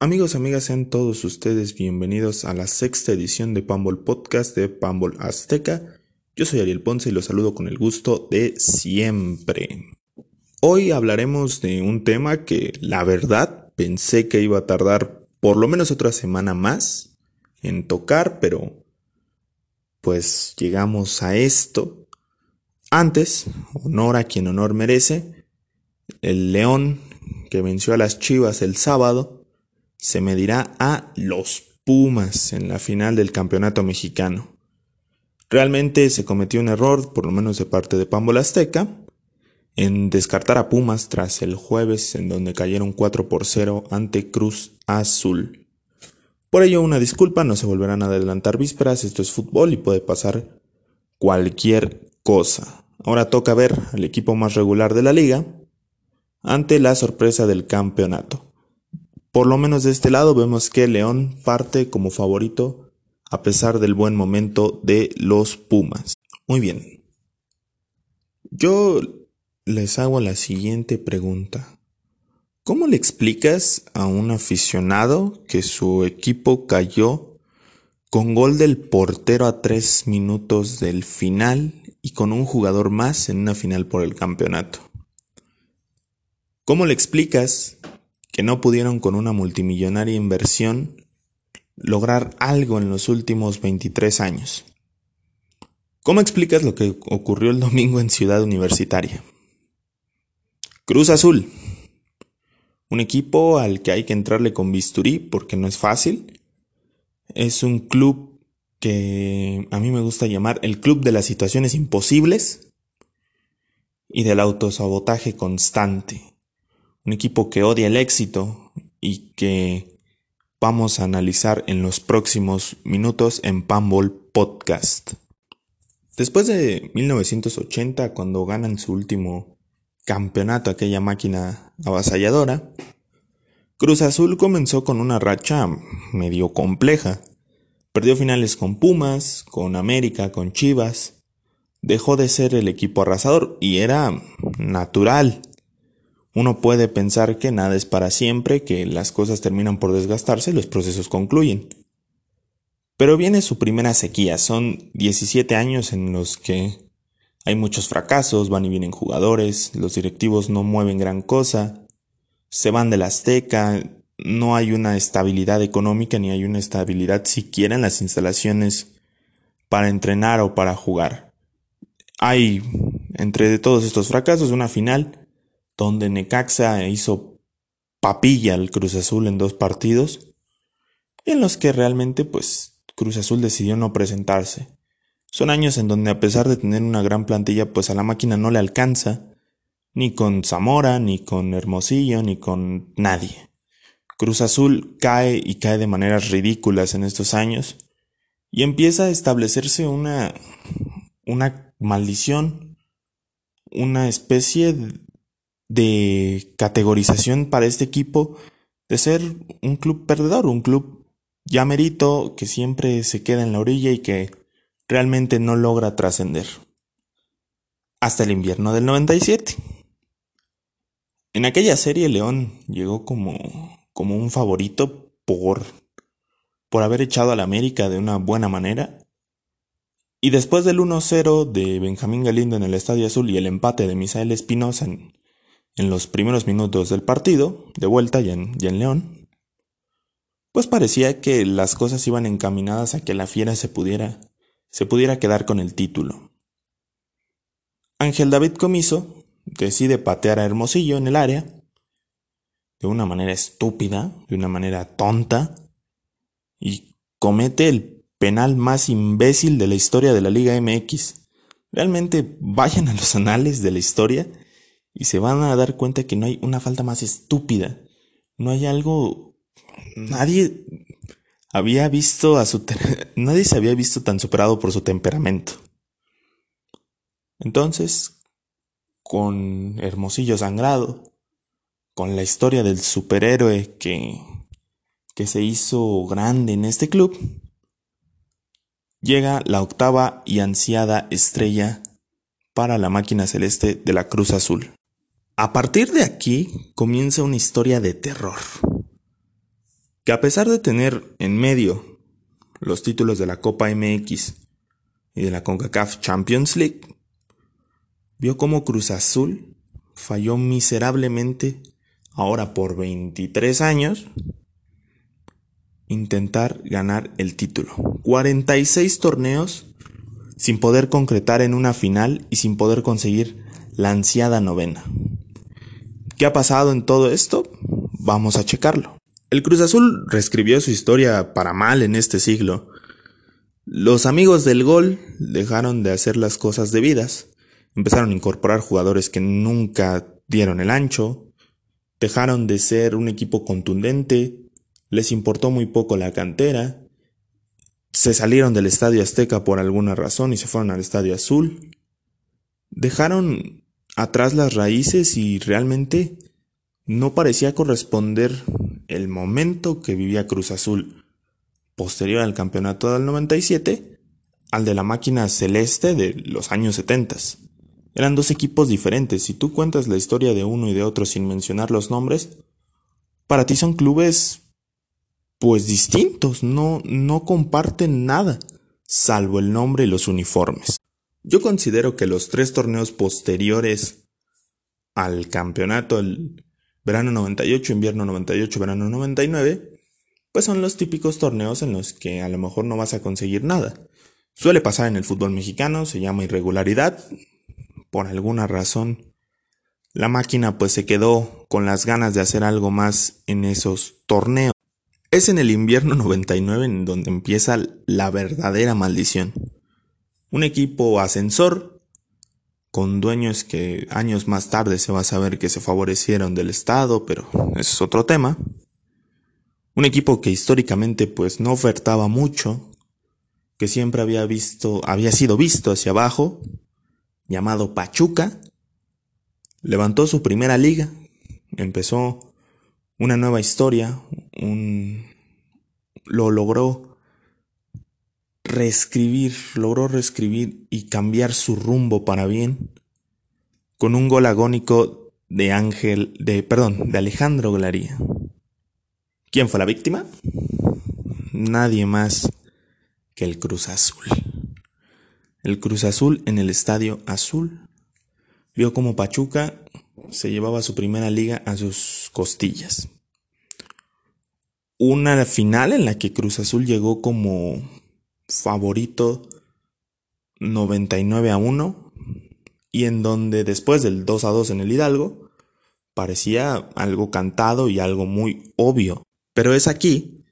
Amigos, amigas, sean todos ustedes bienvenidos a la sexta edición de Pambol Podcast de Pambol Azteca. Yo soy Ariel Ponce y los saludo con el gusto de siempre. Hoy hablaremos de un tema que, la verdad, pensé que iba a tardar por lo menos otra semana más en tocar, pero pues llegamos a esto. Antes, honor a quien honor merece, el León que venció a las Chivas el sábado se medirá a los Pumas en la final del campeonato mexicano. Realmente se cometió un error, por lo menos de parte de Pambola Azteca, en descartar a Pumas tras el jueves en donde cayeron 4 por 0 ante Cruz Azul. Por ello una disculpa, no se volverán a adelantar vísperas, esto es fútbol y puede pasar cualquier cosa. Ahora toca ver al equipo más regular de la liga ante la sorpresa del campeonato. Por lo menos de este lado vemos que León parte como favorito a pesar del buen momento de los Pumas. Muy bien. Yo les hago la siguiente pregunta. ¿Cómo le explicas a un aficionado que su equipo cayó con gol del portero a tres minutos del final y con un jugador más en una final por el campeonato? ¿Cómo le explicas que no pudieron con una multimillonaria inversión lograr algo en los últimos 23 años. ¿Cómo explicas lo que ocurrió el domingo en Ciudad Universitaria? Cruz Azul. Un equipo al que hay que entrarle con bisturí porque no es fácil. Es un club que a mí me gusta llamar el club de las situaciones imposibles y del autosabotaje constante un equipo que odia el éxito y que vamos a analizar en los próximos minutos en Pambol Podcast. Después de 1980, cuando ganan su último campeonato, aquella máquina avasalladora, Cruz Azul comenzó con una racha medio compleja. Perdió finales con Pumas, con América, con Chivas. Dejó de ser el equipo arrasador y era natural uno puede pensar que nada es para siempre, que las cosas terminan por desgastarse y los procesos concluyen. Pero viene su primera sequía, son 17 años en los que hay muchos fracasos, van y vienen jugadores, los directivos no mueven gran cosa, se van de la Azteca, no hay una estabilidad económica ni hay una estabilidad siquiera en las instalaciones para entrenar o para jugar. Hay, entre todos estos fracasos, una final donde Necaxa hizo papilla al Cruz Azul en dos partidos, en los que realmente pues Cruz Azul decidió no presentarse. Son años en donde a pesar de tener una gran plantilla pues a la máquina no le alcanza, ni con Zamora, ni con Hermosillo, ni con nadie. Cruz Azul cae y cae de maneras ridículas en estos años y empieza a establecerse una una maldición, una especie de categorización para este equipo de ser un club perdedor, un club ya merito que siempre se queda en la orilla y que realmente no logra trascender. Hasta el invierno del 97. En aquella serie León llegó como, como un favorito por, por haber echado a la América de una buena manera. Y después del 1-0 de Benjamín Galindo en el Estadio Azul y el empate de Misael Espinosa en, en los primeros minutos del partido, de vuelta ya en, en León, pues parecía que las cosas iban encaminadas a que la fiera se pudiera, se pudiera quedar con el título. Ángel David Comiso decide patear a Hermosillo en el área, de una manera estúpida, de una manera tonta, y comete el penal más imbécil de la historia de la Liga MX. Realmente vayan a los anales de la historia y se van a dar cuenta que no hay una falta más estúpida. No hay algo... Nadie había visto a su... Nadie se había visto tan superado por su temperamento. Entonces, con Hermosillo Sangrado, con la historia del superhéroe que, que se hizo grande en este club, llega la octava y ansiada estrella para la máquina celeste de la Cruz Azul. A partir de aquí comienza una historia de terror. que a pesar de tener en medio los títulos de la Copa MX y de la CONCACAF Champions League, vio como Cruz Azul falló miserablemente, ahora por 23 años, intentar ganar el título. 46 torneos sin poder concretar en una final y sin poder conseguir la ansiada novena. ¿Qué ha pasado en todo esto? Vamos a checarlo. El Cruz Azul reescribió su historia para mal en este siglo. Los amigos del gol dejaron de hacer las cosas debidas, empezaron a incorporar jugadores que nunca dieron el ancho, dejaron de ser un equipo contundente, les importó muy poco la cantera, se salieron del Estadio Azteca por alguna razón y se fueron al Estadio Azul, dejaron atrás las raíces y realmente no parecía corresponder el momento que vivía Cruz Azul posterior al campeonato del 97 al de la máquina celeste de los años 70. Eran dos equipos diferentes. Si tú cuentas la historia de uno y de otro sin mencionar los nombres, para ti son clubes pues distintos, no, no comparten nada, salvo el nombre y los uniformes. Yo considero que los tres torneos posteriores al campeonato, el verano 98, invierno 98, verano 99, pues son los típicos torneos en los que a lo mejor no vas a conseguir nada. Suele pasar en el fútbol mexicano, se llama irregularidad. Por alguna razón, la máquina pues se quedó con las ganas de hacer algo más en esos torneos. Es en el invierno 99 en donde empieza la verdadera maldición. Un equipo ascensor con dueños que años más tarde se va a saber que se favorecieron del Estado, pero es otro tema. Un equipo que históricamente pues no ofertaba mucho, que siempre había visto, había sido visto hacia abajo, llamado Pachuca, levantó su primera liga, empezó una nueva historia, un, lo logró reescribir, logró reescribir y cambiar su rumbo para bien con un gol agónico de Ángel, de, perdón, de Alejandro Glaría. ¿Quién fue la víctima? Nadie más que el Cruz Azul. El Cruz Azul en el Estadio Azul vio como Pachuca se llevaba su primera liga a sus costillas. Una final en la que Cruz Azul llegó como favorito 99 a 1 y en donde después del 2 a 2 en el Hidalgo parecía algo cantado y algo muy obvio. Pero es aquí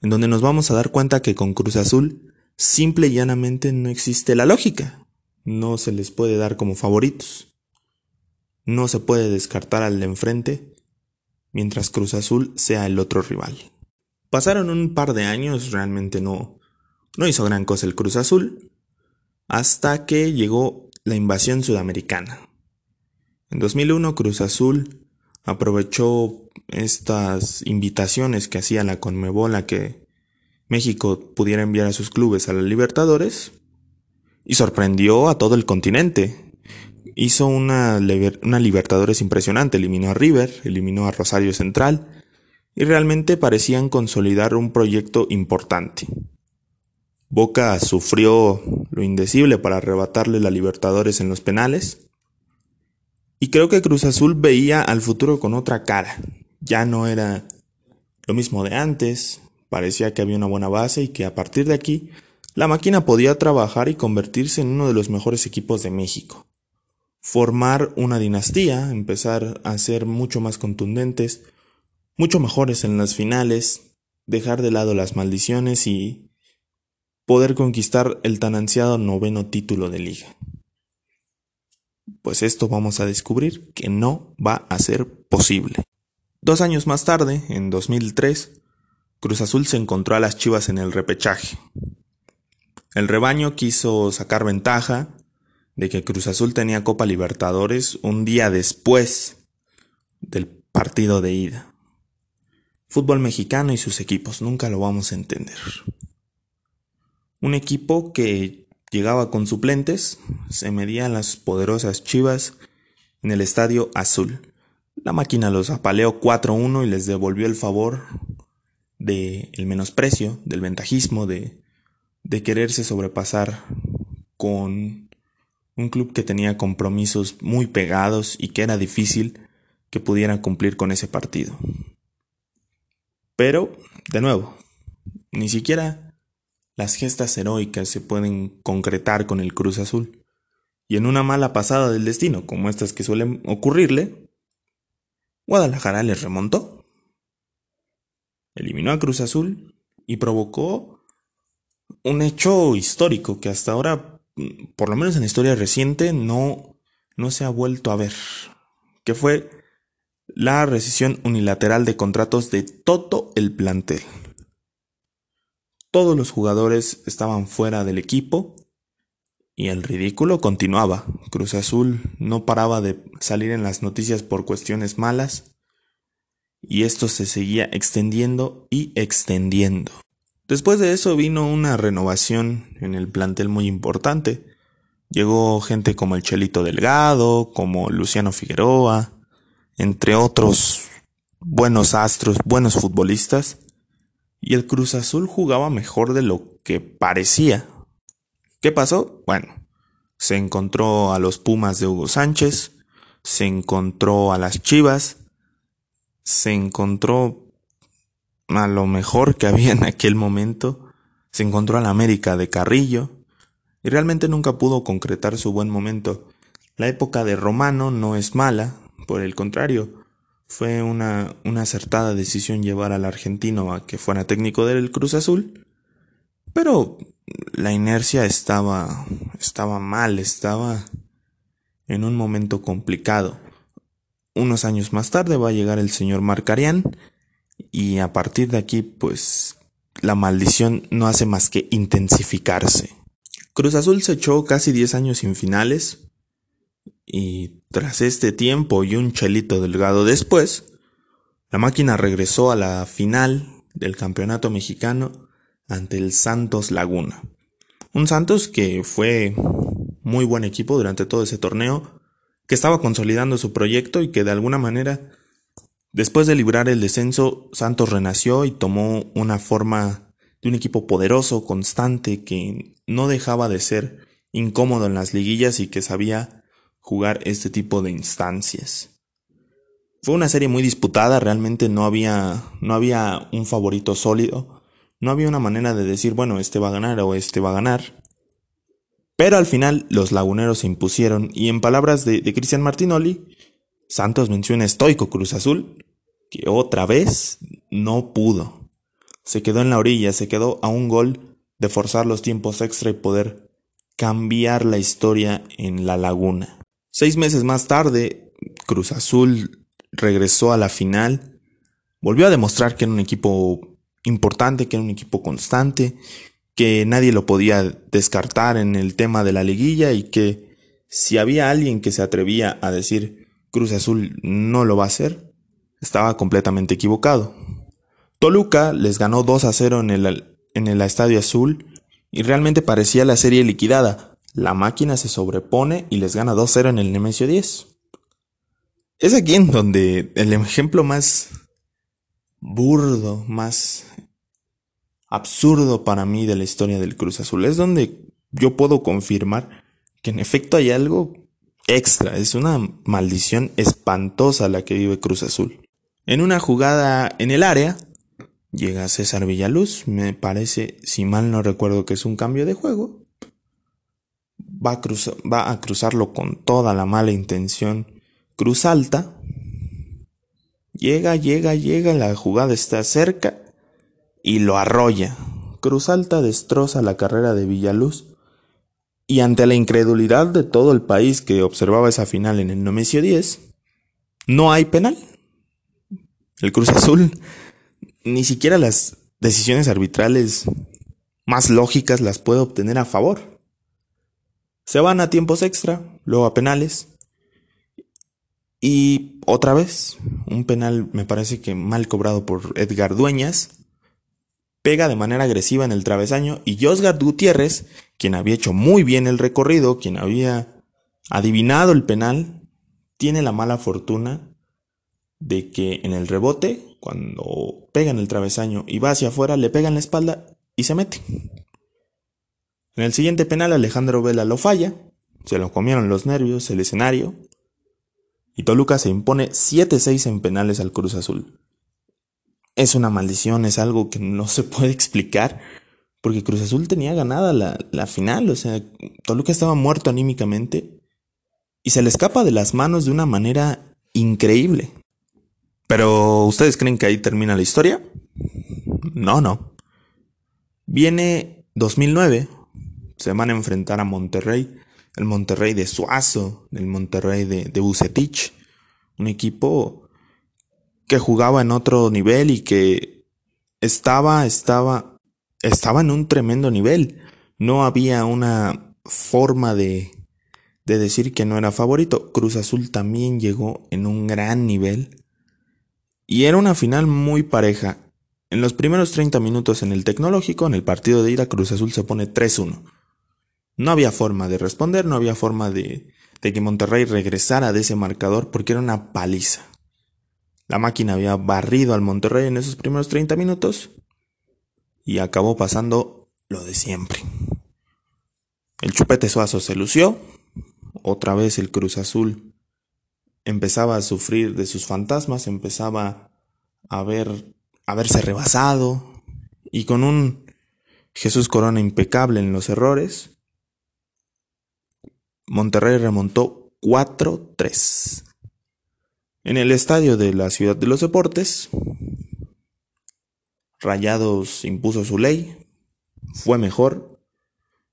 en donde nos vamos a dar cuenta que con Cruz Azul simple y llanamente no existe la lógica. No se les puede dar como favoritos. No se puede descartar al de enfrente mientras Cruz Azul sea el otro rival. Pasaron un par de años, realmente no, no hizo gran cosa el Cruz Azul hasta que llegó la invasión sudamericana. En 2001 Cruz Azul aprovechó estas invitaciones que hacía la Conmebol que México pudiera enviar a sus clubes a la Libertadores y sorprendió a todo el continente. Hizo una, una Libertadores impresionante, eliminó a River, eliminó a Rosario Central y realmente parecían consolidar un proyecto importante. Boca sufrió lo indecible para arrebatarle la Libertadores en los penales. Y creo que Cruz Azul veía al futuro con otra cara. Ya no era lo mismo de antes, parecía que había una buena base y que a partir de aquí la máquina podía trabajar y convertirse en uno de los mejores equipos de México. Formar una dinastía, empezar a ser mucho más contundentes, mucho mejores en las finales, dejar de lado las maldiciones y poder conquistar el tan ansiado noveno título de liga. Pues esto vamos a descubrir que no va a ser posible. Dos años más tarde, en 2003, Cruz Azul se encontró a las Chivas en el repechaje. El rebaño quiso sacar ventaja de que Cruz Azul tenía Copa Libertadores un día después del partido de ida. Fútbol mexicano y sus equipos, nunca lo vamos a entender. Un equipo que llegaba con suplentes, se medían las poderosas Chivas en el Estadio Azul. La máquina los apaleó 4-1 y les devolvió el favor del menosprecio, del ventajismo, de, de quererse sobrepasar con un club que tenía compromisos muy pegados y que era difícil que pudieran cumplir con ese partido. Pero, de nuevo, ni siquiera las gestas heroicas se pueden concretar con el Cruz Azul. Y en una mala pasada del destino, como estas que suelen ocurrirle, Guadalajara les remontó. Eliminó a Cruz Azul y provocó un hecho histórico que hasta ahora, por lo menos en la historia reciente, no, no se ha vuelto a ver, que fue la rescisión unilateral de contratos de todo el plantel. Todos los jugadores estaban fuera del equipo y el ridículo continuaba. Cruz Azul no paraba de salir en las noticias por cuestiones malas y esto se seguía extendiendo y extendiendo. Después de eso vino una renovación en el plantel muy importante. Llegó gente como el Chelito Delgado, como Luciano Figueroa, entre otros buenos astros, buenos futbolistas, y el Cruz Azul jugaba mejor de lo que parecía. ¿Qué pasó? Bueno, se encontró a los Pumas de Hugo Sánchez, se encontró a las Chivas, se encontró a lo mejor que había en aquel momento, se encontró a la América de Carrillo, y realmente nunca pudo concretar su buen momento. La época de Romano no es mala, por el contrario, fue una, una acertada decisión llevar al argentino a que fuera técnico del Cruz Azul, pero la inercia estaba, estaba mal, estaba en un momento complicado. Unos años más tarde va a llegar el señor Marcarián y a partir de aquí pues la maldición no hace más que intensificarse. Cruz Azul se echó casi 10 años sin finales, y tras este tiempo y un chelito delgado después, la máquina regresó a la final del campeonato mexicano ante el Santos Laguna. Un Santos que fue muy buen equipo durante todo ese torneo, que estaba consolidando su proyecto y que de alguna manera, después de librar el descenso, Santos renació y tomó una forma de un equipo poderoso, constante, que no dejaba de ser incómodo en las liguillas y que sabía jugar este tipo de instancias. Fue una serie muy disputada, realmente no había, no había un favorito sólido, no había una manera de decir, bueno, este va a ganar o este va a ganar. Pero al final los laguneros se impusieron y en palabras de, de Cristian Martinoli, Santos menciona estoico Cruz Azul, que otra vez no pudo. Se quedó en la orilla, se quedó a un gol de forzar los tiempos extra y poder cambiar la historia en la laguna. Seis meses más tarde, Cruz Azul regresó a la final, volvió a demostrar que era un equipo importante, que era un equipo constante, que nadie lo podía descartar en el tema de la liguilla y que si había alguien que se atrevía a decir Cruz Azul no lo va a hacer, estaba completamente equivocado. Toluca les ganó 2 a 0 en el, en el Estadio Azul y realmente parecía la serie liquidada, la máquina se sobrepone y les gana 2-0 en el Nemesio 10. Es aquí en donde el ejemplo más burdo, más absurdo para mí de la historia del Cruz Azul es donde yo puedo confirmar que en efecto hay algo extra, es una maldición espantosa la que vive Cruz Azul. En una jugada en el área, llega César Villaluz, me parece, si mal no recuerdo que es un cambio de juego, va a, cruzarlo con toda la mala intención. Cruz alta. Llega, llega, llega, la jugada está cerca y lo arrolla. Cruz Alta destroza la carrera de Villaluz y ante la incredulidad de todo el país que observaba esa final en el Nomesio 10, no hay penal. El Cruz Azul ni siquiera las decisiones arbitrales más lógicas las puede obtener a favor. Se van a tiempos extra, luego a penales. Y otra vez, un penal me parece que mal cobrado por Edgar Dueñas. Pega de manera agresiva en el travesaño y Josgar Gutiérrez, quien había hecho muy bien el recorrido, quien había adivinado el penal, tiene la mala fortuna de que en el rebote, cuando pega en el travesaño y va hacia afuera, le pega en la espalda y se mete. En el siguiente penal Alejandro Vela lo falla, se lo comieron los nervios, el escenario, y Toluca se impone 7-6 en penales al Cruz Azul. Es una maldición, es algo que no se puede explicar, porque Cruz Azul tenía ganada la, la final, o sea, Toluca estaba muerto anímicamente y se le escapa de las manos de una manera increíble. Pero, ¿ustedes creen que ahí termina la historia? No, no. Viene 2009, se van a enfrentar a Monterrey, el Monterrey de Suazo, el Monterrey de, de Bucetich, un equipo que jugaba en otro nivel y que estaba, estaba, estaba en un tremendo nivel. No había una forma de, de decir que no era favorito. Cruz Azul también llegó en un gran nivel. Y era una final muy pareja. En los primeros 30 minutos en el tecnológico, en el partido de ida, Cruz Azul se pone 3-1. No había forma de responder, no había forma de, que Monterrey regresara de ese marcador porque era una paliza. La máquina había barrido al Monterrey en esos primeros 30 minutos y acabó pasando lo de siempre. El chupete suazo se lució, otra vez el Cruz Azul empezaba a sufrir de sus fantasmas, empezaba a ver a verse rebasado y con un Jesús Corona impecable en los errores, Monterrey remontó 4-3. En el estadio de la Ciudad de los Deportes, Rayados impuso su ley, fue mejor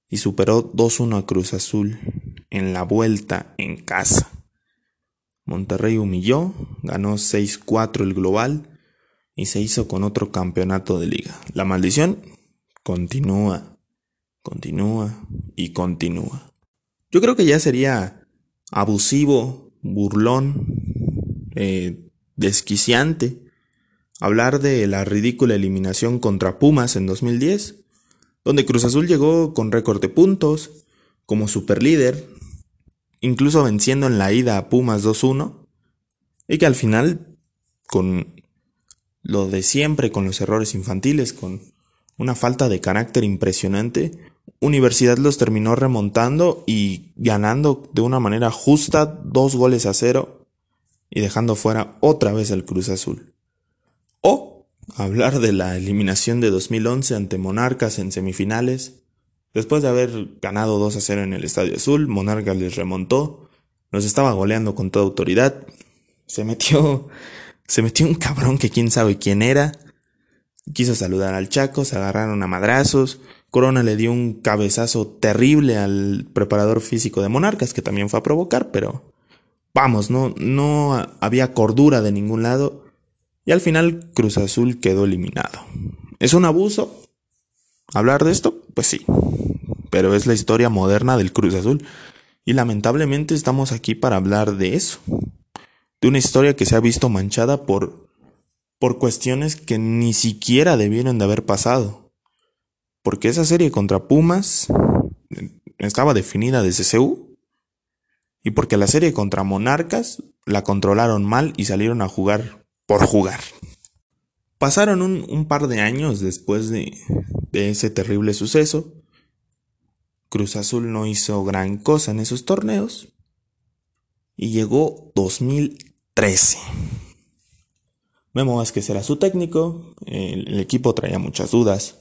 y superó 2-1 a Cruz Azul en la vuelta en casa. Monterrey humilló, ganó 6-4 el global y se hizo con otro campeonato de liga. La maldición continúa, continúa y continúa. Yo creo que ya sería abusivo, burlón, eh, desquiciante hablar de la ridícula eliminación contra Pumas en 2010, donde Cruz Azul llegó con récord de puntos, como superlíder, incluso venciendo en la ida a Pumas 2-1, y que al final, con lo de siempre, con los errores infantiles, con una falta de carácter impresionante, Universidad los terminó remontando y ganando de una manera justa dos goles a cero y dejando fuera otra vez al Cruz Azul. O hablar de la eliminación de 2011 ante Monarcas en semifinales. Después de haber ganado 2 a 0 en el Estadio Azul, Monarcas les remontó, nos estaba goleando con toda autoridad. Se metió, se metió un cabrón que quién sabe quién era. Quiso saludar al Chaco, se agarraron a madrazos, Corona le dio un cabezazo terrible al preparador físico de Monarcas, que también fue a provocar, pero vamos, no, no había cordura de ningún lado. Y al final Cruz Azul quedó eliminado. ¿Es un abuso hablar de esto? Pues sí, pero es la historia moderna del Cruz Azul. Y lamentablemente estamos aquí para hablar de eso. De una historia que se ha visto manchada por, por cuestiones que ni siquiera debieron de haber pasado porque esa serie contra Pumas estaba definida desde CU y porque la serie contra Monarcas la controlaron mal y salieron a jugar por jugar. Pasaron un, par de años después de, de ese terrible suceso. Cruz Azul no hizo gran cosa en esos torneos. Y llegó 2013. Memo Vázquez era su técnico, el equipo traía muchas dudas.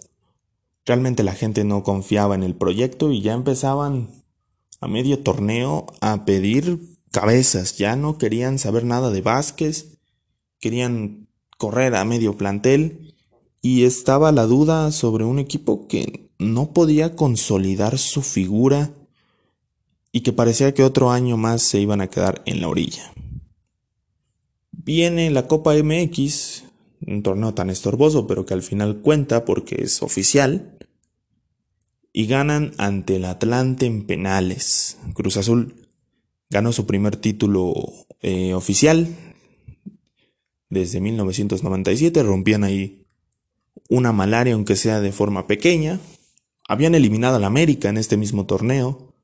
Realmente la gente no confiaba en el proyecto y ya empezaban a medio torneo a pedir cabezas, ya no querían saber nada de Vázquez, querían correr a medio plantel y estaba la duda sobre un equipo que no podía consolidar su figura y que parecía que otro año más se iban a quedar en la orilla. Viene la Copa MX, un torneo tan estorboso, pero que al final cuenta porque es oficial, y ganan ante el Atlante en penales. Cruz Azul ganó su primer título eh, oficial desde 1997, rompían ahí una malaria aunque sea de forma pequeña, habían eliminado al América en este mismo torneo,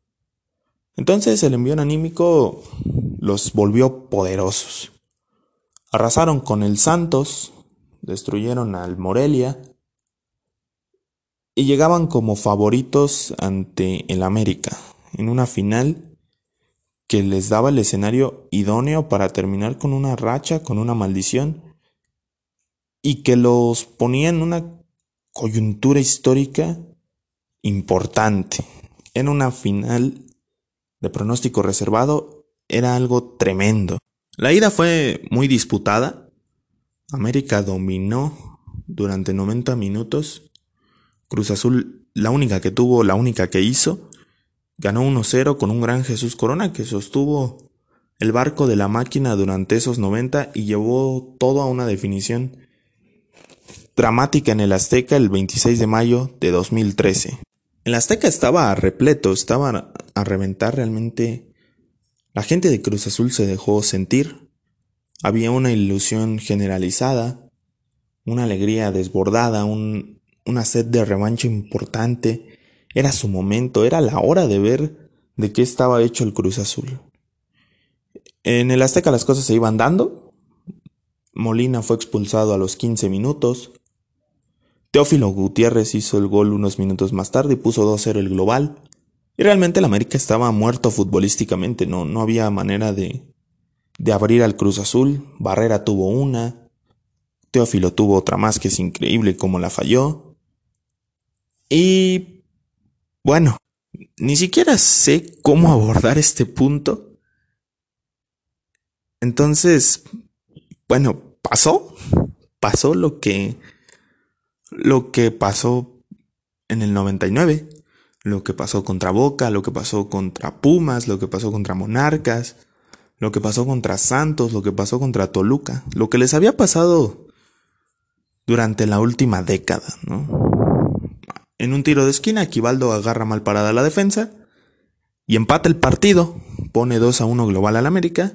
entonces el envío anímico los volvió poderosos. Arrasaron con el Santos, destruyeron al Morelia y llegaban como favoritos ante el América en una final que les daba el escenario idóneo para terminar con una racha, con una maldición y que los ponía en una coyuntura histórica importante. En una final de pronóstico reservado, era algo tremendo. La ida fue muy disputada. América dominó durante 90 minutos Cruz Azul, la única que tuvo, la única que hizo, ganó 1-0 con un gran Jesús Corona que sostuvo el barco de la máquina durante esos 90 y llevó todo a una definición dramática en el Azteca el 26 de mayo de 2013. El Azteca estaba repleto, estaba a reventar realmente. La gente de Cruz Azul se dejó sentir. Había una ilusión generalizada, una alegría desbordada, un, una sed de revancha importante. Era su momento, era la hora de ver de qué estaba hecho el Cruz Azul. En el Azteca las cosas se iban dando. Molina fue expulsado a los 15 minutos. Teófilo Gutiérrez hizo el gol unos minutos más tarde y puso 2-0 el global. Y realmente el América estaba muerto futbolísticamente, no, no había manera de, de abrir al Cruz Azul. Barrera tuvo una. Teófilo tuvo otra más que es increíble como la falló. Y bueno, ni siquiera sé cómo abordar este punto. Entonces, bueno, pasó, pasó lo que lo que pasó en el 99, lo que pasó contra Boca, lo que pasó contra Pumas, lo que pasó contra Monarcas, lo que pasó contra Santos, lo que pasó contra Toluca, lo que les había pasado durante la última década, ¿no? En un tiro de esquina, Equivaldo agarra mal parada la defensa y empata el partido. Pone 2 a 1 global al América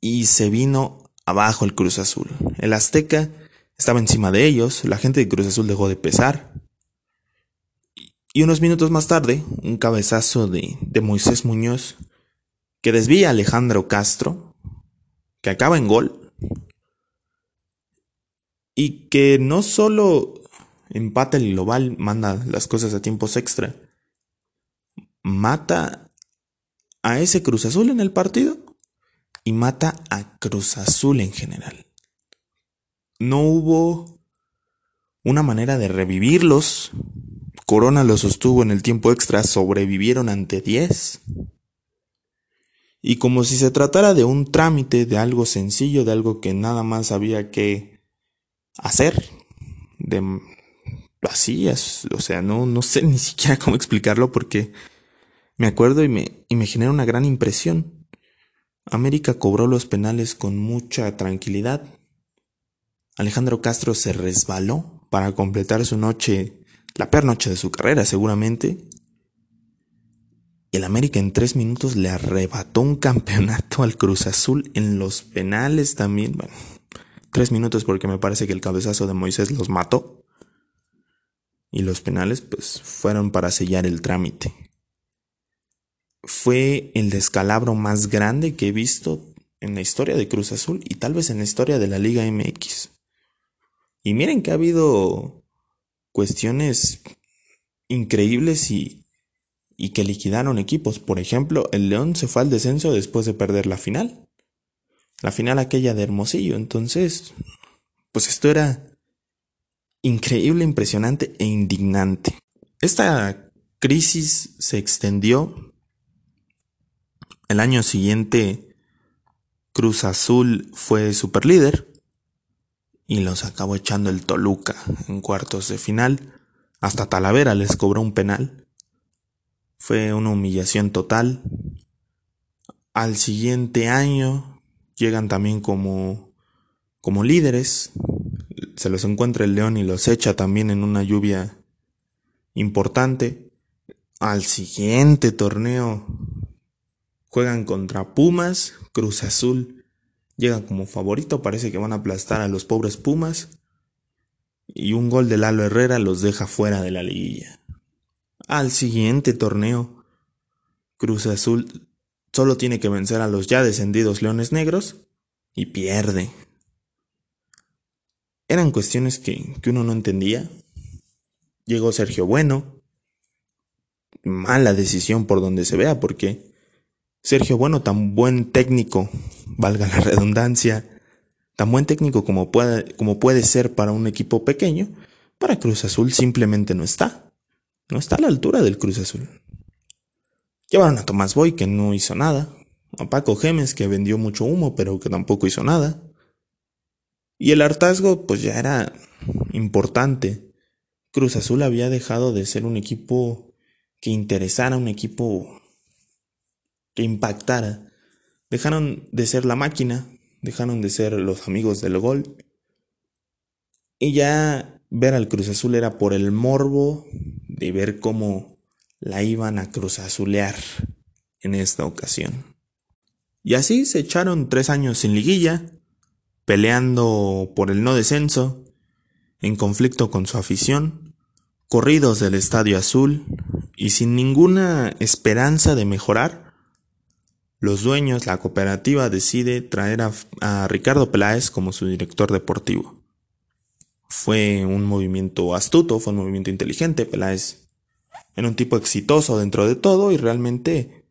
y se vino abajo el Cruz Azul. El Azteca estaba encima de ellos, la gente de Cruz Azul dejó de pesar. Y unos minutos más tarde, un cabezazo de, de Moisés Muñoz que desvía a Alejandro Castro, que acaba en gol, y que no solo empata el global, manda las cosas a tiempos extra, mata a ese Cruz Azul en el partido y mata a Cruz Azul en general. No hubo una manera de revivirlos. Corona los sostuvo en el tiempo extra, sobrevivieron ante 10. Y como si se tratara de un trámite, de algo sencillo, de algo que nada más había que hacer, de así, es, o sea, no, no sé ni siquiera cómo explicarlo porque me acuerdo y me, y me genera una gran impresión. América cobró los penales con mucha tranquilidad. Alejandro Castro se resbaló para completar su noche, la peor noche de su carrera seguramente. Y el América en tres minutos le arrebató un campeonato al Cruz Azul en los penales también. Bueno, tres minutos porque me parece que el cabezazo de Moisés los mató y los penales pues fueron para sellar el trámite. Fue el descalabro más grande que he visto en la historia de Cruz Azul y tal vez en la historia de la Liga MX. Y miren que ha habido cuestiones increíbles y, y que liquidaron equipos. Por ejemplo, el León se fue al descenso después de perder la final. La final aquella de Hermosillo. Entonces, pues esto era increíble, impresionante e indignante. Esta crisis se extendió. El año siguiente, Cruz Azul fue superlíder y los acabó echando el Toluca en cuartos de final. Hasta Talavera les cobró un penal. Fue una humillación total. Al siguiente año llegan también como, como líderes, se los encuentra el león y los echa también en una lluvia importante. Al siguiente torneo juegan contra Pumas, Cruz Azul llega como favorito, parece que van a aplastar a los pobres Pumas. Y un gol de Lalo Herrera los deja fuera de la liguilla. Al siguiente torneo, Cruz Azul solo tiene que vencer a los ya descendidos Leones Negros y pierde eran cuestiones que, que uno no entendía. Llegó Sergio Bueno, mala decisión por donde se vea, porque Sergio Bueno, tan buen técnico, valga la redundancia, tan buen técnico como como puede ser para un equipo pequeño, para Cruz Azul simplemente no está. No está a la altura del Cruz Azul. Llevaron a Tomás Boy, que no hizo nada. A Paco Gemes, que vendió mucho humo, pero que tampoco hizo nada. Y el hartazgo, pues ya era importante. Cruz Azul había dejado de ser un equipo que interesara, un equipo que impactara. Dejaron de ser la máquina, dejaron de ser los amigos del gol. Y ya ver al Cruz Azul era por el morbo de ver cómo la iban a cruzazulear en esta ocasión. Y así se echaron tres años sin liguilla, peleando por el no descenso, en conflicto con su afición, corridos del Estadio Azul y sin ninguna esperanza de mejorar, los dueños, la cooperativa decide traer a, a Ricardo Peláez como su director deportivo. Fue un movimiento astuto, fue un movimiento inteligente, Peláez era un tipo exitoso dentro de todo y realmente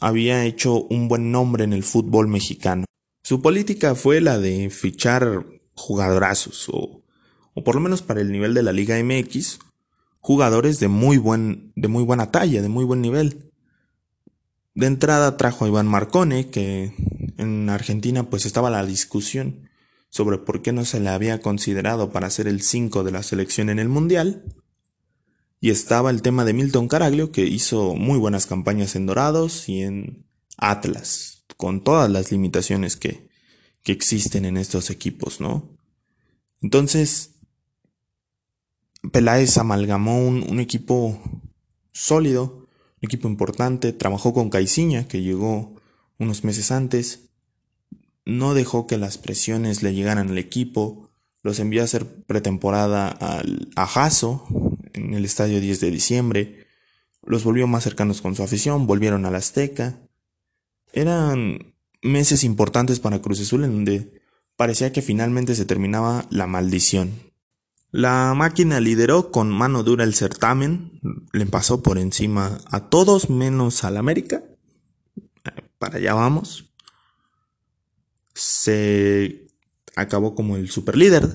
había hecho un buen nombre en el fútbol mexicano. Su política fue la de fichar jugadorazos o, o por lo menos para el nivel de la Liga MX, jugadores de muy buen de muy buena talla, de muy buen nivel. De entrada trajo a Iván Marcone, que en Argentina pues estaba la discusión sobre por qué no se le había considerado para ser el 5 de la selección en el Mundial. Y estaba el tema de Milton Caraglio, que hizo muy buenas campañas en Dorados y en Atlas, con todas las limitaciones que, que existen en estos equipos, ¿no? Entonces, Peláez amalgamó un, un, equipo sólido, un equipo importante, trabajó con Caiciña, que llegó unos meses antes, no dejó que las presiones le llegaran al equipo, los envió a hacer pretemporada al, a Jaso, en el estadio 10 de diciembre, los volvió más cercanos con su afición, volvieron a la Azteca. Eran meses importantes para Cruz Azul en donde parecía que finalmente se terminaba la maldición. La máquina lideró con mano dura el certamen, le pasó por encima a todos menos al América. Para allá vamos. Se acabó como el superlíder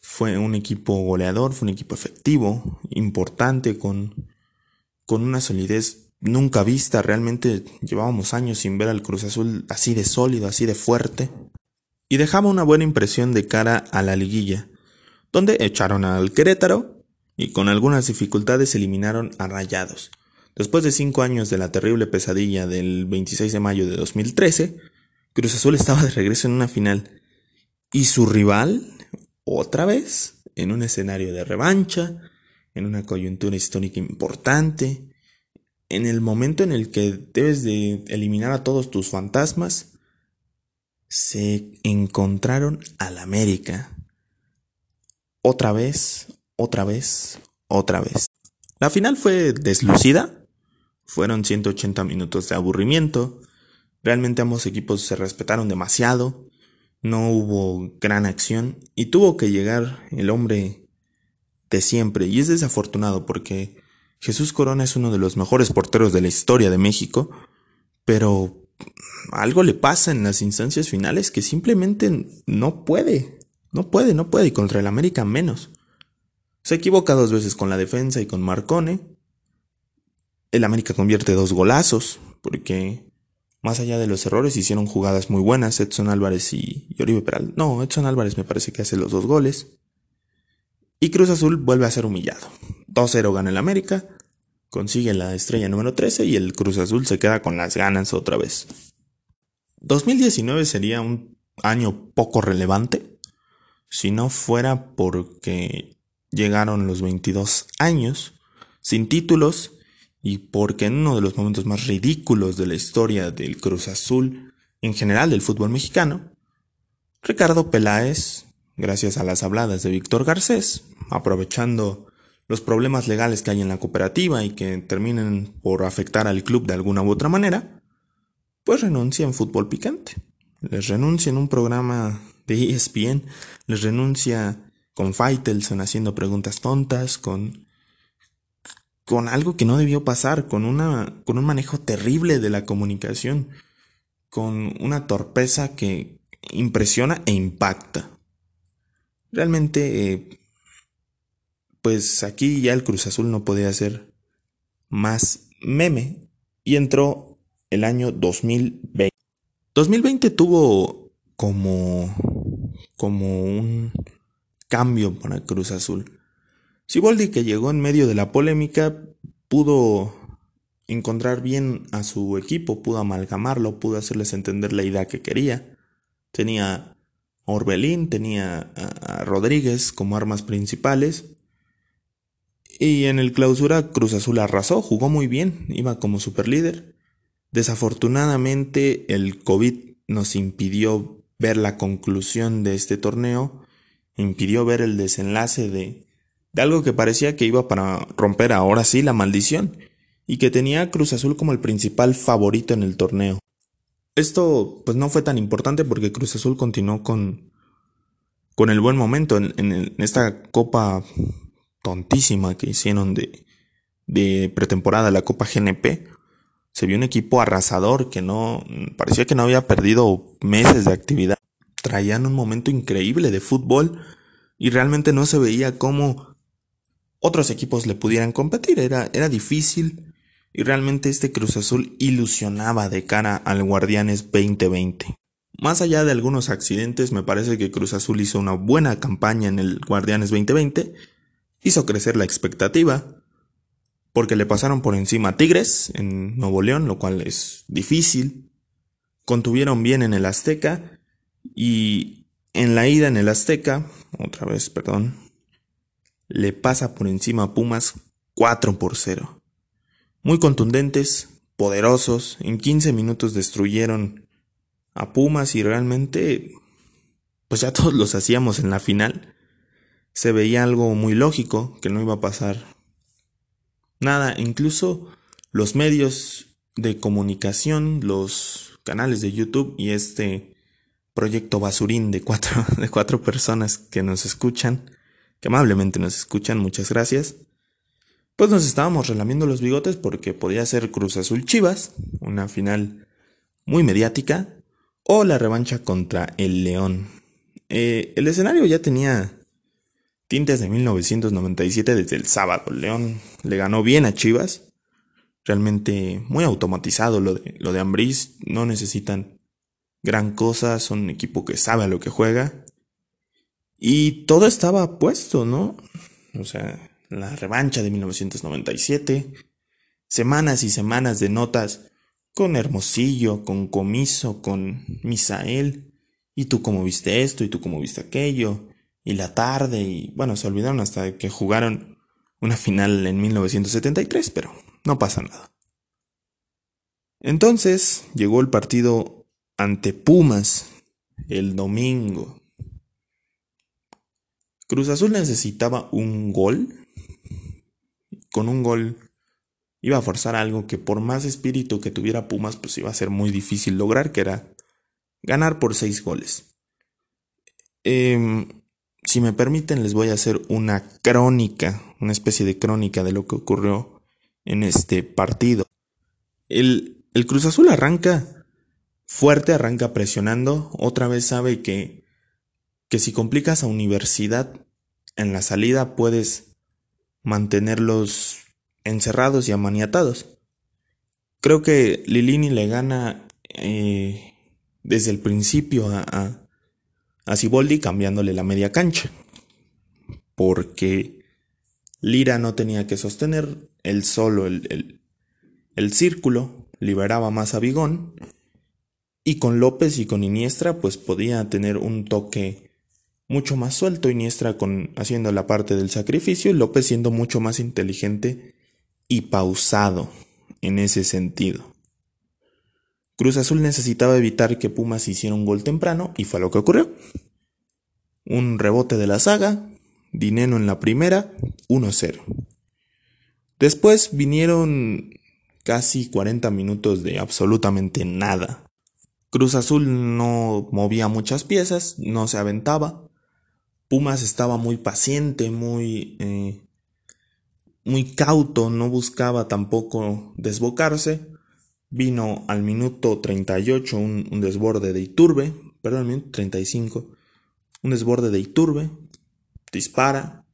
fue un equipo goleador, fue un equipo efectivo, importante, con, con una solidez nunca vista. Realmente llevábamos años sin ver al Cruz Azul así de sólido, así de fuerte. Y dejaba una buena impresión de cara a la liguilla, donde echaron al Querétaro y con algunas dificultades eliminaron a Rayados. Después de cinco años de la terrible pesadilla del 26 de mayo de 2013, Cruz Azul estaba de regreso en una final. Y su rival, otra vez en un escenario de revancha, en una coyuntura histórica importante, en el momento en el que debes de eliminar a todos tus fantasmas, se encontraron al América. Otra vez, otra vez, otra vez. La final fue deslucida. Fueron 180 minutos de aburrimiento. Realmente ambos equipos se respetaron demasiado no hubo gran acción y tuvo que llegar el hombre de siempre. Y es desafortunado porque Jesús Corona es uno de los mejores porteros de la historia de México, pero algo le pasa en las instancias finales que simplemente no puede, no puede, no puede, y contra el América menos. Se equivoca dos veces con la defensa y con Marcone. El América convierte dos golazos, porque más allá de los errores, hicieron jugadas muy buenas Edson Álvarez y, Oribe Peral. No, Edson Álvarez me parece que hace los dos goles. Y Cruz Azul vuelve a ser humillado. 2-0 gana el América, consigue la estrella número 13 y el Cruz Azul se queda con las ganas otra vez. 2019 sería un año poco relevante si no fuera porque llegaron los 22 años sin títulos y porque en uno de los momentos más ridículos de la historia del Cruz Azul, en general del fútbol mexicano, Ricardo Peláez, gracias a las habladas de Víctor Garcés, aprovechando los problemas legales que hay en la cooperativa y que terminen por afectar al club de alguna u otra manera, pues renuncia en fútbol picante. Les renuncia en un programa de ESPN les renuncia con Faitelson haciendo preguntas tontas, con con algo que no debió pasar, con una con un manejo terrible de la comunicación, con una torpeza que impresiona e impacta. Realmente eh, pues aquí ya el Cruz Azul no podía ser más meme y entró el año 2020. 2020 tuvo como como un cambio para Cruz Azul. Siboldi, que llegó en medio de la polémica, pudo encontrar bien a su equipo, pudo amalgamarlo, pudo hacerles entender la idea que quería. Tenía a Orbelín, tenía a Rodríguez como armas principales. Y en el clausura Cruz Azul arrasó, jugó muy bien, iba como superlíder. Desafortunadamente el COVID nos impidió ver la conclusión de este torneo, impidió ver el desenlace de, de algo que parecía que iba para romper ahora sí la maldición y que tenía Cruz Azul como el principal favorito en el torneo. Esto pues no fue tan importante porque Cruz Azul continuó con, con el buen momento en, en, esta copa tontísima que hicieron de, de pretemporada, la Copa GNP se vio un equipo arrasador que no parecía que no había perdido meses de actividad. Traían un momento increíble de fútbol y realmente no se veía cómo otros equipos le pudieran competir. Era, era difícil y realmente este Cruz Azul ilusionaba de cara al Guardianes 2020. Más allá de algunos accidentes, me parece que Cruz Azul hizo una buena campaña en el Guardianes 2020, hizo crecer la expectativa, porque le pasaron por encima a Tigres en Nuevo León, lo cual es difícil. Contuvieron bien en el Azteca y en la ida en el Azteca, otra vez, perdón, le pasa por encima a Pumas 4 por 0. Muy contundentes, poderosos, en 15 minutos destruyeron a Pumas y realmente, pues ya todos los hacíamos en la final. Se veía algo muy lógico que no iba a pasar Nada, incluso los medios de comunicación, los canales de YouTube y este proyecto basurín de cuatro, de cuatro personas que nos escuchan, que amablemente nos escuchan, muchas gracias. Pues nos estábamos relamiendo los bigotes porque podía ser Cruz Azul Chivas, una final muy mediática, o la revancha contra el León. Eh, el escenario ya tenía tintes de 1997 desde el sábado. León le ganó bien a Chivas. Realmente muy automatizado lo de, lo de Ambriz. No necesitan gran cosa. Son un equipo que sabe a lo que juega. Y todo estaba puesto, ¿no? O sea, la revancha de 1997. Semanas y semanas de notas con Hermosillo, con Comiso, con Misael. Y tú cómo viste esto, y tú cómo viste aquello y la tarde y bueno, se olvidaron hasta que jugaron una final en 1973, pero no pasa nada. Entonces llegó el partido ante Pumas el domingo. Cruz Azul necesitaba un gol. Con un gol iba a forzar algo que por más espíritu que tuviera Pumas, pues iba a ser muy difícil lograr, que era ganar por seis goles. Eh, si me permiten, les voy a hacer una crónica, una especie de crónica de lo que ocurrió en este partido. El, el Cruz Azul arranca fuerte, arranca presionando. Otra vez sabe que, que si complicas a Universidad en la salida puedes mantenerlos encerrados y amaniatados. Creo que Lilini le gana eh, desde el principio a, a cambiándole la media cancha. Porque Lira no tenía que sostener él solo el, el, círculo, liberaba más a Bigón. Y con López y con Iniestra, pues podía tener un toque mucho más suelto. Iniestra con, haciendo la parte del sacrificio y López siendo mucho más inteligente y pausado en ese sentido. Cruz Azul necesitaba evitar que Pumas hiciera un gol temprano y fue lo que ocurrió. Un rebote de la saga, Dineno en la primera, 1-0. Después vinieron casi 40 minutos de absolutamente nada. Cruz Azul no movía muchas piezas, no se aventaba. Pumas estaba muy paciente, muy, eh, muy cauto, no buscaba tampoco desbocarse. Vino al minuto 38 un, desborde de Iturbe, perdón, minuto 35, un desborde de Iturbe, dispara,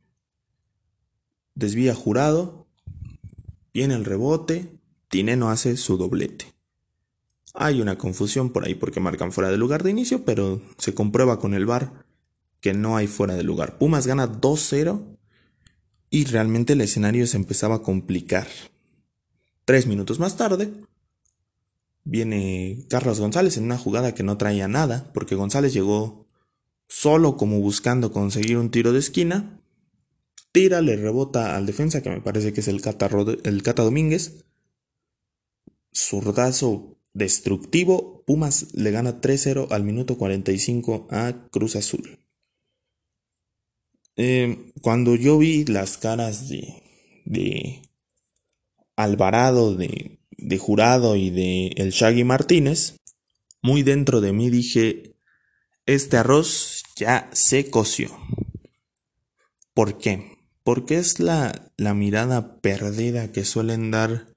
desvía jurado, viene el rebote, Tineno hace su doblete. Hay una confusión por ahí porque marcan fuera de lugar de inicio, pero se comprueba con el VAR que no hay fuera de lugar. Pumas gana 2-0 y realmente el escenario se empezaba a complicar. Tres minutos más tarde, viene Carlos González en una jugada que no traía nada, porque González llegó solo como buscando conseguir un tiro de esquina, tira, le rebota al defensa, que me parece que es el Cata, el Cata Domínguez, zurdazo destructivo, Pumas le gana 3-0 al minuto 45 a Cruz Azul. Eh, cuando yo vi las caras de, de Alvarado, de de Jurado y de el Shaggy Martínez, muy dentro de mí dije, este arroz ya se coció. ¿Por qué? Porque es la, la mirada perdida que suelen dar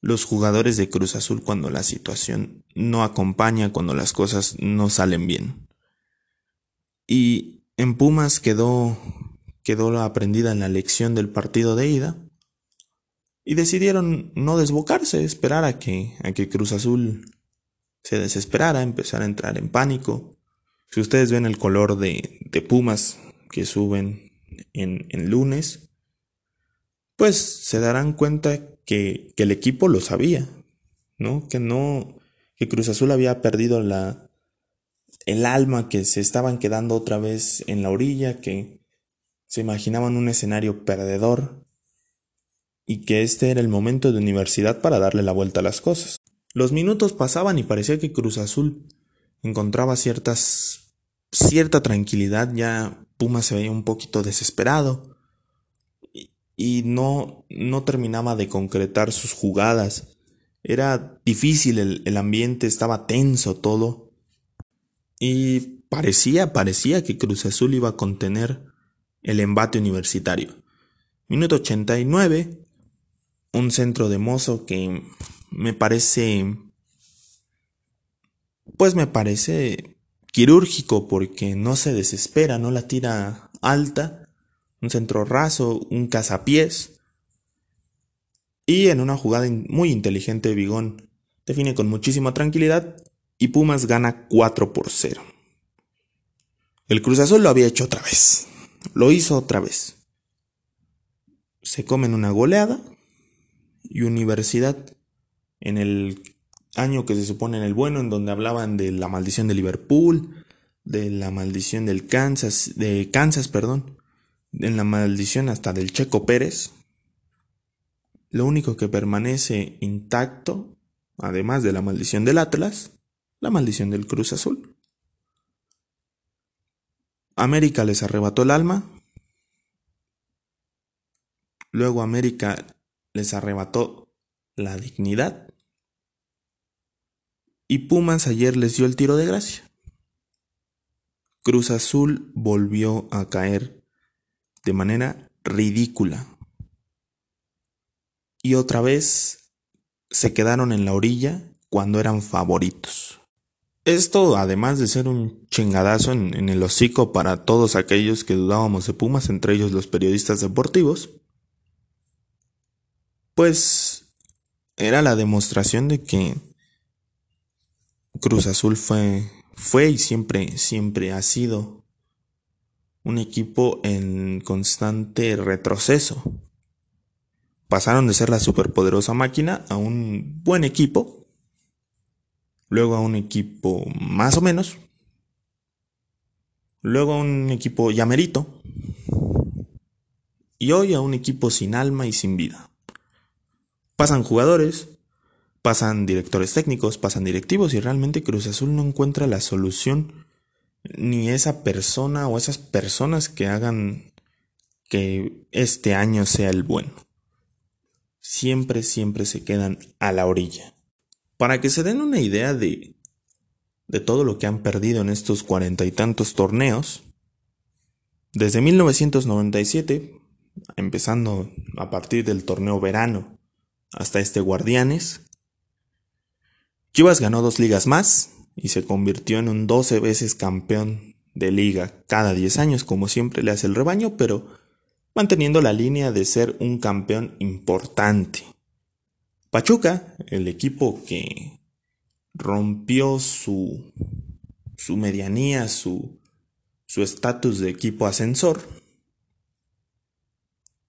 los jugadores de Cruz Azul cuando la situación no acompaña, cuando las cosas no salen bien. Y en Pumas quedó quedó aprendida en la lección del partido de ida y decidieron no desbocarse, esperar a que, a que Cruz Azul se desesperara, empezar a entrar en pánico. Si ustedes ven el color de, de Pumas que suben en, en, lunes, pues se darán cuenta que, que, el equipo lo sabía, ¿no? Que no, que Cruz Azul había perdido la, el alma, que se estaban quedando otra vez en la orilla, que se imaginaban un escenario perdedor y que este era el momento de universidad para darle la vuelta a las cosas. Los minutos pasaban y parecía que Cruz Azul encontraba ciertas cierta tranquilidad, ya Puma se veía un poquito desesperado y, no, no terminaba de concretar sus jugadas. Era difícil el, el ambiente, estaba tenso todo. Y parecía, parecía que Cruz Azul iba a contener el embate universitario. Minuto 89, un centro de mozo que me parece pues me parece quirúrgico porque no se desespera, no la tira alta, un centro raso, un cazapiés. Y en una jugada muy inteligente Bigón define con muchísima tranquilidad y Pumas gana 4 por 0. El Cruz Azul lo había hecho otra vez. Lo hizo otra vez. Se comen una goleada y universidad en el año que se supone en el bueno, en donde hablaban de la maldición de Liverpool, de la maldición del Kansas, de Kansas, perdón, en la maldición hasta del Checo Pérez. Lo único que permanece intacto, además de la maldición del Atlas, la maldición del Cruz Azul. América les arrebató el alma. Luego América les arrebató la dignidad. Y Pumas ayer les dio el tiro de gracia. Cruz Azul volvió a caer de manera ridícula. Y otra vez se quedaron en la orilla cuando eran favoritos. Esto, además de ser un chingadazo en, el hocico para todos aquellos que dudábamos de Pumas, entre ellos los periodistas deportivos, pues era la demostración de que Cruz Azul fue, fue y siempre, siempre ha sido un equipo en constante retroceso. Pasaron de ser la superpoderosa máquina a un buen equipo, luego a un equipo más o menos, luego a un equipo llamerito y hoy a un equipo sin alma y sin vida. Pasan jugadores, pasan directores técnicos, pasan directivos y realmente Cruz Azul no encuentra la solución ni esa persona o esas personas que hagan que este año sea el bueno. Siempre, siempre se quedan a la orilla. Para que se den una idea de, de todo lo que han perdido en estos cuarenta y tantos torneos, desde 1997, empezando a partir del torneo verano hasta este Guardianes, Chivas ganó dos ligas más y se convirtió en un 12 veces campeón de liga cada 10 años, como siempre le hace el rebaño, pero manteniendo la línea de ser un campeón importante. Pachuca, el equipo que rompió su, su medianía, su estatus de equipo ascensor,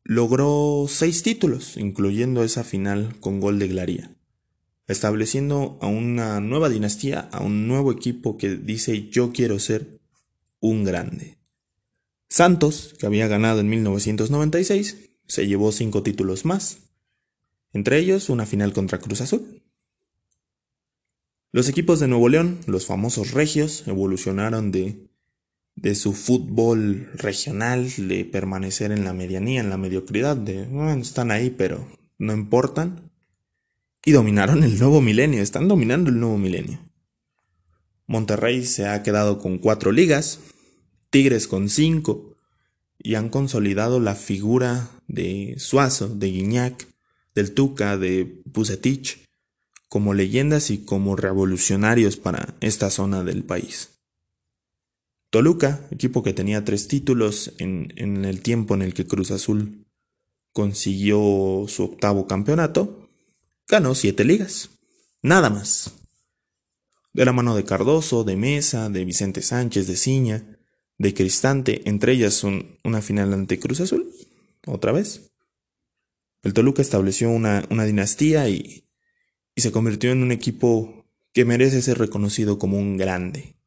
logró seis títulos, incluyendo esa final con gol de Glaría estableciendo a una nueva dinastía, a un nuevo equipo que dice yo quiero ser un grande. Santos, que había ganado en 1996, se llevó cinco títulos más, entre ellos una final contra Cruz Azul. Los equipos de Nuevo León, los famosos regios, evolucionaron de, de su fútbol regional, de permanecer en la medianía, en la mediocridad, de bueno, están ahí pero no importan, y dominaron el nuevo milenio, están dominando el nuevo milenio. Monterrey se ha quedado con cuatro ligas, Tigres con cinco, y han consolidado la figura de Suazo, de Guiñac, del Tuca, de Bucetich, como leyendas y como revolucionarios para esta zona del país. Toluca, equipo que tenía tres títulos en, en el tiempo en el que Cruz Azul consiguió su octavo campeonato, ganó siete ligas. Nada más. De la mano de Cardoso, de Mesa, de Vicente Sánchez, de Ciña, de Cristante, entre ellas una final ante Cruz Azul, otra vez. El Toluca estableció una, una dinastía y, y se convirtió en un equipo que merece ser reconocido como un grande.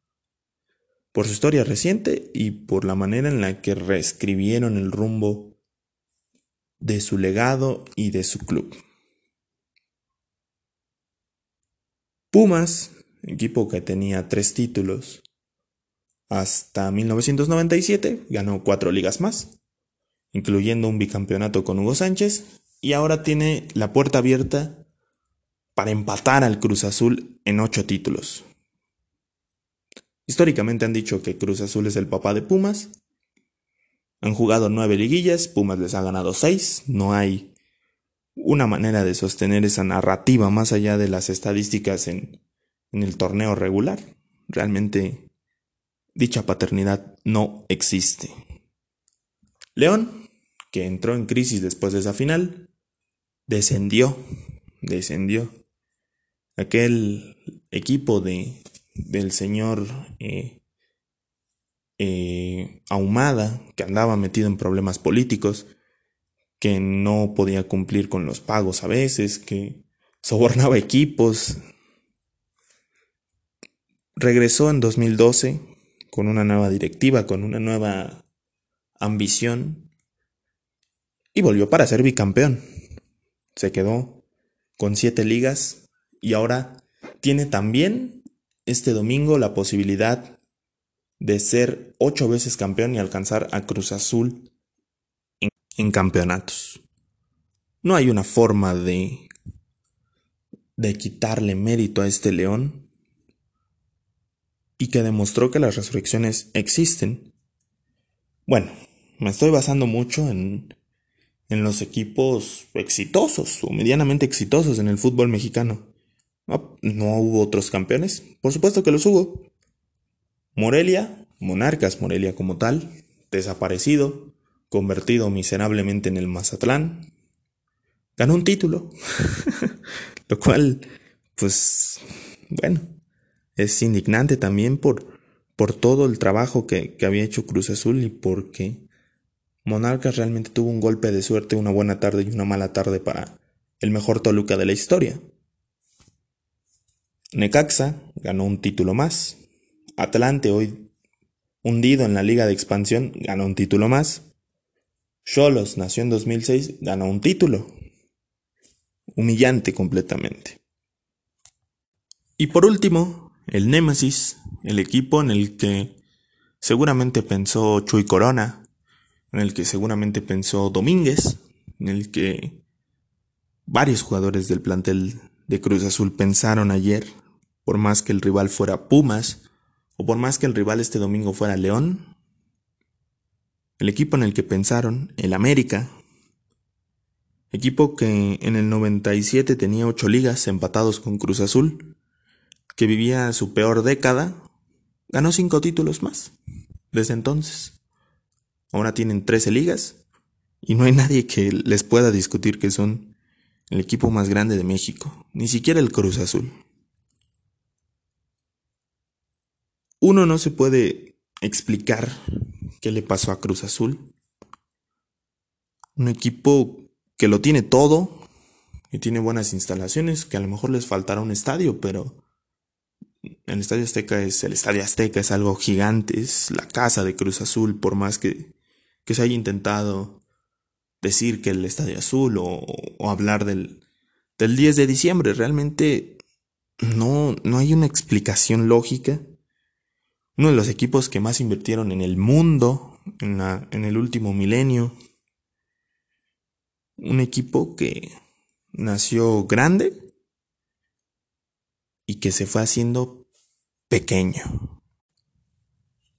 Por su historia reciente y por la manera en la que reescribieron el rumbo de su legado y de su club. Pumas, equipo que tenía tres títulos hasta 1997, ganó cuatro ligas más, incluyendo un bicampeonato con Hugo Sánchez, y ahora tiene la puerta abierta para empatar al Cruz Azul en ocho títulos. Históricamente han dicho que Cruz Azul es el papá de Pumas. Han jugado nueve liguillas, Pumas les ha ganado seis. No hay una manera de sostener esa narrativa más allá de las estadísticas en, en el torneo regular. Realmente dicha paternidad no existe. León, que entró en crisis después de esa final, descendió, descendió. Aquel equipo de, del señor eh, eh, Ahumada, que andaba metido en problemas políticos, que no podía cumplir con los pagos a veces, que sobornaba equipos. Regresó en 2012 con una nueva directiva, con una nueva ambición y volvió para ser bicampeón. Se quedó con siete ligas y ahora tiene también este domingo la posibilidad de ser ocho veces campeón y alcanzar a Cruz Azul en campeonatos. No hay una forma de de quitarle mérito a este león y que demostró que las resurrecciones existen. Bueno, me estoy basando mucho en, en los equipos exitosos o medianamente exitosos en el fútbol mexicano. No, hubo otros campeones, por supuesto que los hubo. Morelia, Monarcas Morelia como tal, desaparecido, convertido miserablemente en el Mazatlán, ganó un título, lo cual, pues, bueno, es indignante también por, por todo el trabajo que, que había hecho Cruz Azul y porque Monarcas realmente tuvo un golpe de suerte, una buena tarde y una mala tarde para el mejor Toluca de la historia. Necaxa ganó un título más. Atlante, hoy hundido en la liga de expansión, ganó un título más. Cholos nació en 2006, ganó un título. Humillante completamente. Y por último, el Némesis, el equipo en el que seguramente pensó Chuy Corona, en el que seguramente pensó Domínguez, en el que varios jugadores del plantel de Cruz Azul pensaron ayer por más que el rival fuera Pumas, o por más que el rival este domingo fuera León, el equipo en el que pensaron, el América, equipo que en el 97 tenía ocho ligas empatados con Cruz Azul, que vivía su peor década, ganó cinco títulos más desde entonces. Ahora tienen 13 ligas y no hay nadie que les pueda discutir que son el equipo más grande de México, ni siquiera el Cruz Azul. Uno no se puede explicar qué le pasó a Cruz Azul. Un equipo que lo tiene todo y tiene buenas instalaciones, que a lo mejor les faltará un estadio, pero el Estadio Azteca es el Estadio Azteca, es algo gigante, es la casa de Cruz Azul, por más que, que se haya intentado decir que el Estadio Azul o, o hablar del, del 10 de diciembre, realmente no, no hay una explicación lógica. Uno de los equipos que más invirtieron en el mundo en, la, en el último milenio. Un equipo que nació grande y que se fue haciendo pequeño.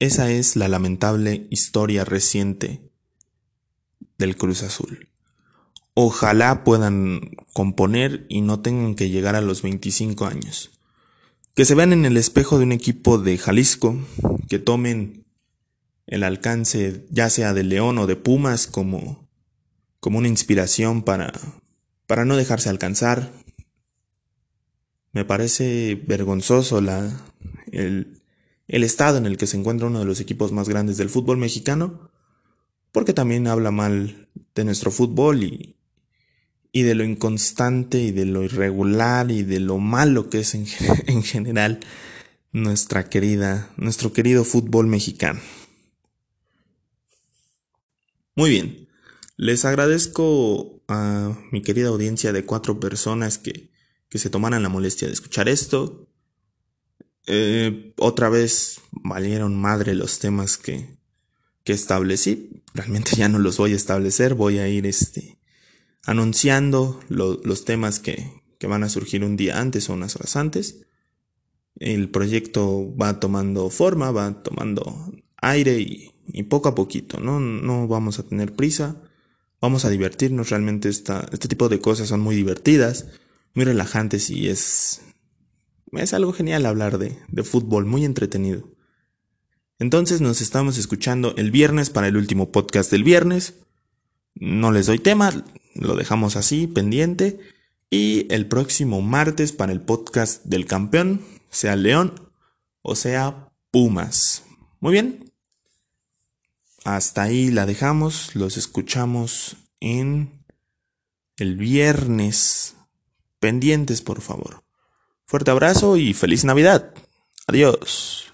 Esa es la lamentable historia reciente del Cruz Azul. Ojalá puedan componer y no tengan que llegar a los 25 años. Que se vean en el espejo de un equipo de Jalisco, que tomen el alcance ya sea de León o de Pumas como, como una inspiración para, para no dejarse alcanzar, me parece vergonzoso la, el, el estado en el que se encuentra uno de los equipos más grandes del fútbol mexicano, porque también habla mal de nuestro fútbol y, y de lo inconstante y de lo irregular y de lo malo que es en, en, general nuestra querida, nuestro querido fútbol mexicano. Muy bien, les agradezco a mi querida audiencia de cuatro personas que que se tomaran la molestia de escuchar esto. Eh, otra vez valieron madre los temas que, que establecí. Realmente ya no los voy a establecer, voy a ir este, anunciando lo, los temas que, que van a surgir un día antes o unas horas antes. El proyecto va tomando forma, va tomando aire y, y poco a poquito, ¿no? No vamos a tener prisa, vamos a divertirnos, realmente esta, este tipo de cosas son muy divertidas muy relajantes y es, es algo genial hablar de, de fútbol, muy entretenido. Entonces nos estamos escuchando el viernes para el último podcast del viernes. No les doy tema, lo dejamos así, pendiente. Y el próximo martes para el podcast del campeón, sea León o sea Pumas. Muy bien. Hasta ahí la dejamos, los escuchamos en el viernes pendientes, por favor. Fuerte abrazo y feliz Navidad. Adiós.